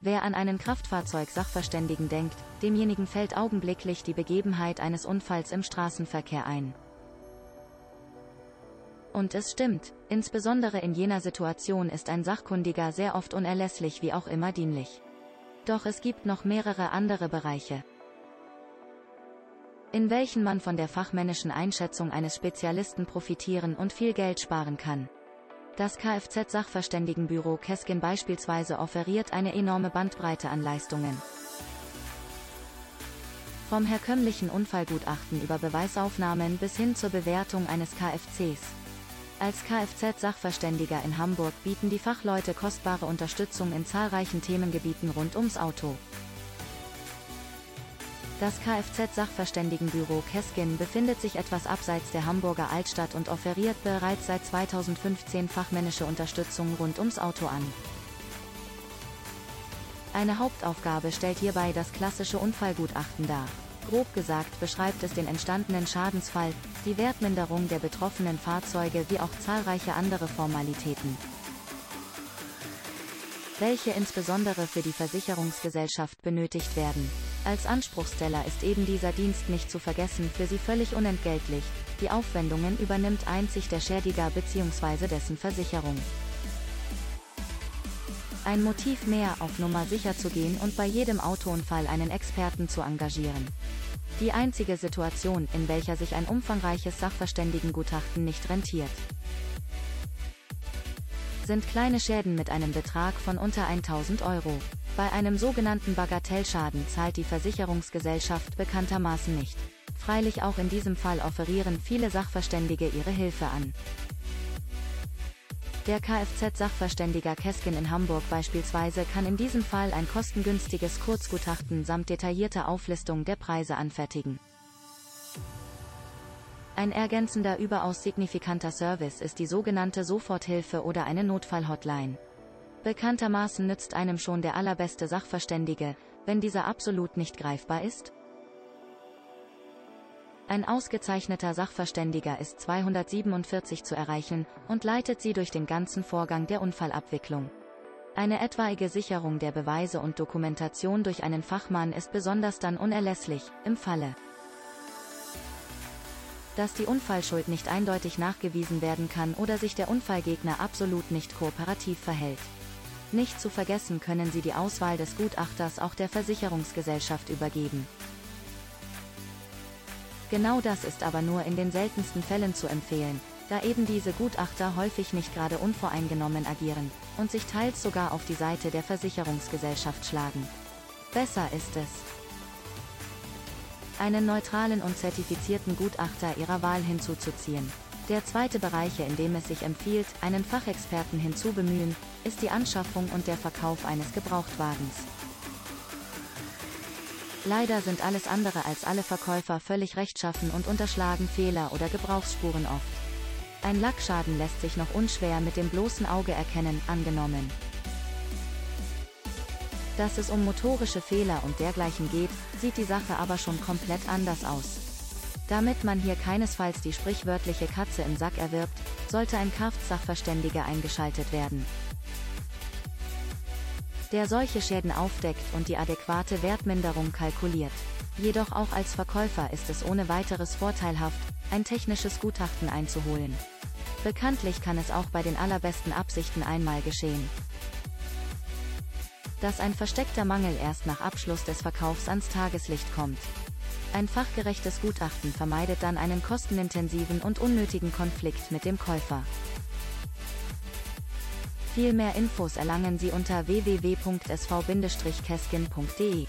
Wer an einen Kraftfahrzeug-Sachverständigen denkt, demjenigen fällt augenblicklich die Begebenheit eines Unfalls im Straßenverkehr ein. Und es stimmt, insbesondere in jener Situation ist ein Sachkundiger sehr oft unerlässlich wie auch immer dienlich. Doch es gibt noch mehrere andere Bereiche, in welchen man von der fachmännischen Einschätzung eines Spezialisten profitieren und viel Geld sparen kann. Das Kfz-Sachverständigenbüro Keskin beispielsweise offeriert eine enorme Bandbreite an Leistungen. Vom herkömmlichen Unfallgutachten über Beweisaufnahmen bis hin zur Bewertung eines Kfcs. Als Kfz-Sachverständiger in Hamburg bieten die Fachleute kostbare Unterstützung in zahlreichen Themengebieten rund ums Auto. Das Kfz-Sachverständigenbüro Keskin befindet sich etwas abseits der Hamburger Altstadt und offeriert bereits seit 2015 fachmännische Unterstützung rund ums Auto an. Eine Hauptaufgabe stellt hierbei das klassische Unfallgutachten dar. Grob gesagt beschreibt es den entstandenen Schadensfall, die Wertminderung der betroffenen Fahrzeuge wie auch zahlreiche andere Formalitäten, welche insbesondere für die Versicherungsgesellschaft benötigt werden. Als Anspruchsteller ist eben dieser Dienst nicht zu vergessen, für sie völlig unentgeltlich. Die Aufwendungen übernimmt einzig der Schädiger bzw. dessen Versicherung. Ein Motiv mehr, auf Nummer sicher zu gehen und bei jedem Autounfall einen Experten zu engagieren. Die einzige Situation, in welcher sich ein umfangreiches Sachverständigengutachten nicht rentiert, sind kleine Schäden mit einem Betrag von unter 1000 Euro. Bei einem sogenannten Bagatellschaden zahlt die Versicherungsgesellschaft bekanntermaßen nicht. Freilich auch in diesem Fall offerieren viele Sachverständige ihre Hilfe an. Der Kfz-Sachverständiger Keskin in Hamburg beispielsweise kann in diesem Fall ein kostengünstiges Kurzgutachten samt detaillierter Auflistung der Preise anfertigen. Ein ergänzender überaus signifikanter Service ist die sogenannte Soforthilfe oder eine Notfallhotline. Bekanntermaßen nützt einem schon der allerbeste Sachverständige, wenn dieser absolut nicht greifbar ist, ein ausgezeichneter Sachverständiger ist 247 zu erreichen und leitet sie durch den ganzen Vorgang der Unfallabwicklung. Eine etwaige Sicherung der Beweise und Dokumentation durch einen Fachmann ist besonders dann unerlässlich, im Falle, dass die Unfallschuld nicht eindeutig nachgewiesen werden kann oder sich der Unfallgegner absolut nicht kooperativ verhält. Nicht zu vergessen können Sie die Auswahl des Gutachters auch der Versicherungsgesellschaft übergeben. Genau das ist aber nur in den seltensten Fällen zu empfehlen, da eben diese Gutachter häufig nicht gerade unvoreingenommen agieren und sich teils sogar auf die Seite der Versicherungsgesellschaft schlagen. Besser ist es, einen neutralen und zertifizierten Gutachter ihrer Wahl hinzuzuziehen. Der zweite Bereich, in dem es sich empfiehlt, einen Fachexperten hinzubemühen, ist die Anschaffung und der Verkauf eines Gebrauchtwagens. Leider sind alles andere als alle Verkäufer völlig rechtschaffen und unterschlagen Fehler oder Gebrauchsspuren oft. Ein Lackschaden lässt sich noch unschwer mit dem bloßen Auge erkennen, angenommen. Dass es um motorische Fehler und dergleichen geht, sieht die Sache aber schon komplett anders aus. Damit man hier keinesfalls die sprichwörtliche Katze im Sack erwirbt, sollte ein Kfz-Sachverständiger eingeschaltet werden der solche Schäden aufdeckt und die adäquate Wertminderung kalkuliert. Jedoch auch als Verkäufer ist es ohne weiteres vorteilhaft, ein technisches Gutachten einzuholen. Bekanntlich kann es auch bei den allerbesten Absichten einmal geschehen, dass ein versteckter Mangel erst nach Abschluss des Verkaufs ans Tageslicht kommt. Ein fachgerechtes Gutachten vermeidet dann einen kostenintensiven und unnötigen Konflikt mit dem Käufer. Viel mehr Infos erlangen Sie unter www.sv-keskin.de.